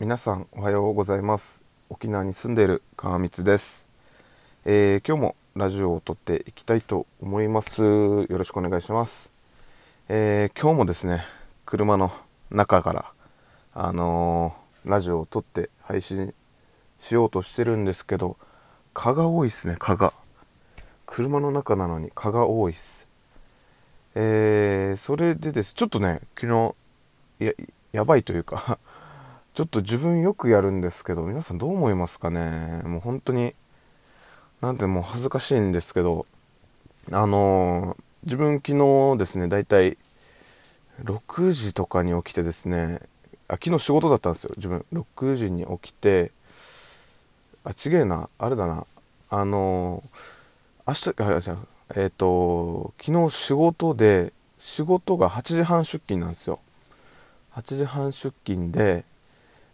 皆さんおはようございます。沖縄に住んでいる川光です、えー今日もラジオを撮っていきたいと思います。よろしくお願いします、えー今日もですね車の中からあのーラジオを撮って配信しようとしてるんですけど蚊が多いですね蚊が。車の中なのに蚊が多いです。えーそれでです。ちょっとね昨日ややばいというかちょっと自分よくやるんですけど皆さんどう思いますかね？もう本当になんてもう恥ずかしいんですけどあのー自分昨日ですねだいたい6時とかに起きてですねあ昨日仕事だったんですよ自分。6時に起きてあちげえなあれだなあのー明日あじゃえっ、と昨日仕事で仕事が8時半出勤なんですよ。8時半出勤で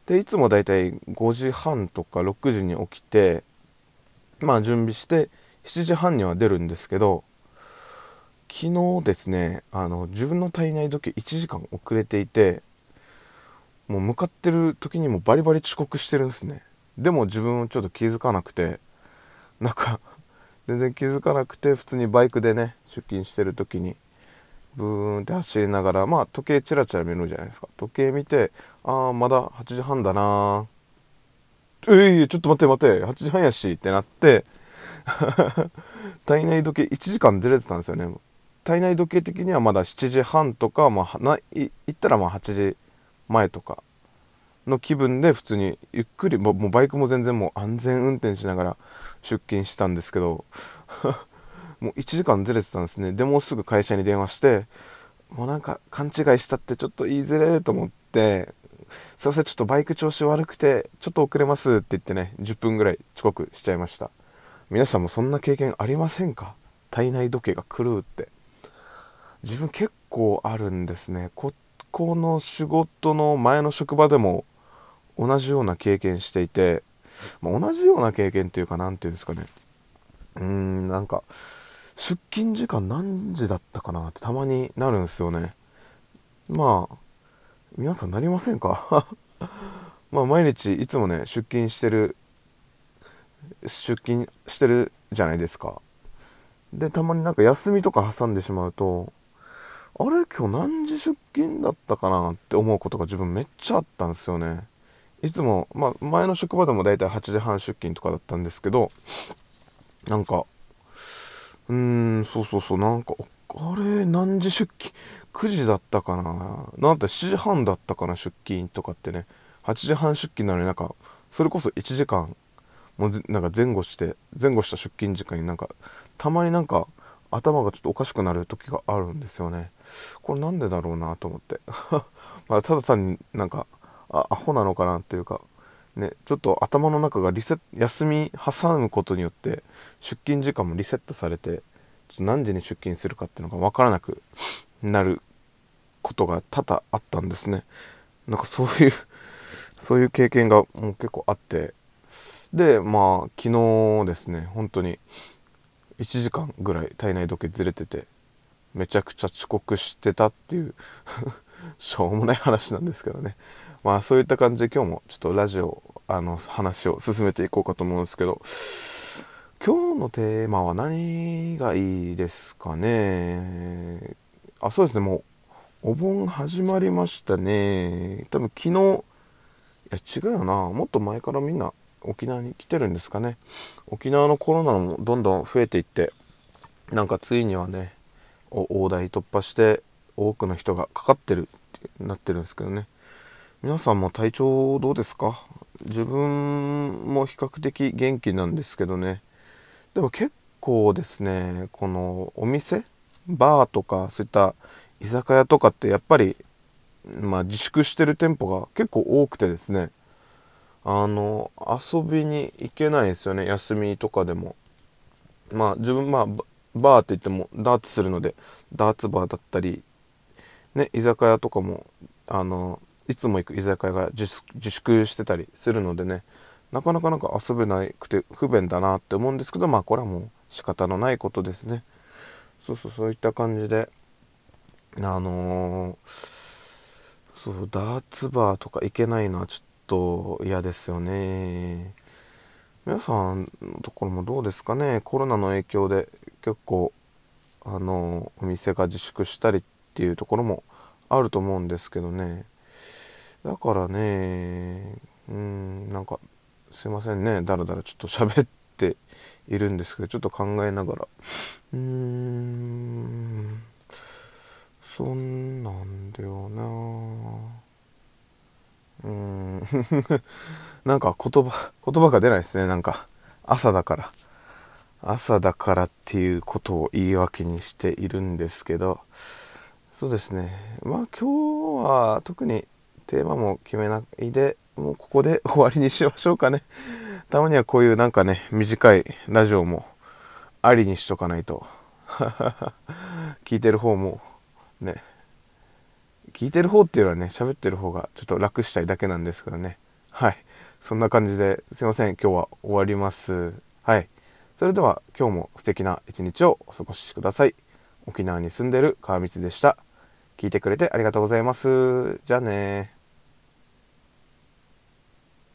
でいつもだいたい5時半とか6時に起きてまあ準備して7時半には出るんですけど昨日ですねあの自分の体内時計1時間遅れていてもう向かってる時にもバリバリ遅刻してるんですね。でも自分はちょっと気づかなくてなんか全然気づかなくて普通にバイクでね出勤してる時にブーンって走りながらまあ時計チラチラ見るじゃないですか。時計見てああまだ8時半だなー。えい、ちょっと待って待って。8時半やしってなって 体内時計1時間ずれてたんですよね。体内時計的にはまだ7時半とか、まあ、ない行ったらまあ8時前とかの気分で普通にゆっくりもうバイクも全然もう安全運転しながら出勤したんですけどもう1時間ずれてたんですね。でもうすぐ会社に電話してもうなんか勘違いしたってちょっと言いづれえと思ってすいませんちょっとバイク調子悪くてちょっと遅れますって言ってね10分ぐらい遅刻しちゃいました。皆さんもそんな経験ありませんか？体内時計が狂うって。自分結構あるんですね。ここの仕事の前の職場でも同じような経験していて、まあ同じような経験っていうか何ていうんですかね。うーんなんか出勤時間何時だったかなってたまになるんですよね。まあ皆さんなりませんか？まあ毎日いつもね出勤してる出勤してるじゃないですか。でたまになんか休みとか挟んでしまうとあれ？今日何時出勤だったかなって思うことが自分めっちゃあったんですよね。いつも、まあ、前の職場でも大体8時半出勤とかだったんですけどなんかうーんそうそうそう。なんかあれ何時出勤？9時だったかな？なんて7時半だったかな？出勤とかってね。8時半出勤なのになんかそれこそ1時間もうなんか前後して前後した出勤時間になんかたまになんか頭がちょっとおかしくなる時があるんですよね。これなんでだろうなと思って。まあただ単になんかあアホなのかなっていうか。ねちょっと頭の中がリセット休み挟むことによって出勤時間もリセットされてちょっと何時に出勤するかっていうのが分からなく なることが多々あったんですね。なんかそういう そういう経験がもう結構あって。でまあ昨日ですね本当に1時間ぐらい体内時計ずれててめちゃくちゃ遅刻してたっていう。しょうもない話なんですけどね。まあそういった感じで今日もちょっとラジオあの話を進めていこうかと思うんですけど。今日のテーマは何がいいですかね？あそうですね。もうお盆始まりましたね。多分昨日いや違うよな。もっと前からみんな沖縄に来てるんですかね。沖縄のコロナもどんどん増えていってなんかついにはね大台突破して多くの人がかかってるってなってるんですけどね。皆さんも体調どうですか？自分も比較的元気なんですけどね。でも結構ですねこのお店バーとかそういった居酒屋とかってやっぱり、まあ、自粛してる店舗が結構多くてですね。あの遊びに行けないですよね。休みとかでも。まあ自分まあバーって言ってもダーツするのでダーツバーだったりね居酒屋とかもあのいつも行く居酒屋が自粛してたりするのでねなかなかなんか遊べなくて不便だなって思うんですけどまあこれはもう仕方のないことですね。そうそうそういった感じであのーそうダーツバーとか行けないのはちょっと嫌ですよね。皆さんのところもどうですかね？コロナの影響で結構あのお店が自粛したりってていうところもあると思うんですけどね。だからねうんなんかすいませんね。だらだらちょっと喋っているんですけどちょっと考えながら。うーんそんなんだよな。うん。なんか言葉言葉が出ないですね。なんか朝だから。朝だからっていうことを言い訳にしているんですけど。そうですね。まあ今日は特にテーマも決めないでもうここで終わりにしましょうかね。たまにはこういうなんかね短いラジオもありにしとかないと。聞いてる方もね聞いてる方っていうのはね喋ってる方がちょっと楽したいだけなんですけどね。はい。そんな感じですいません。今日は終わります。はい。それでは今日も素敵な一日をお過ごしください。沖縄に住んでる川光でした。聞いてくれてありがとうございます。じゃあね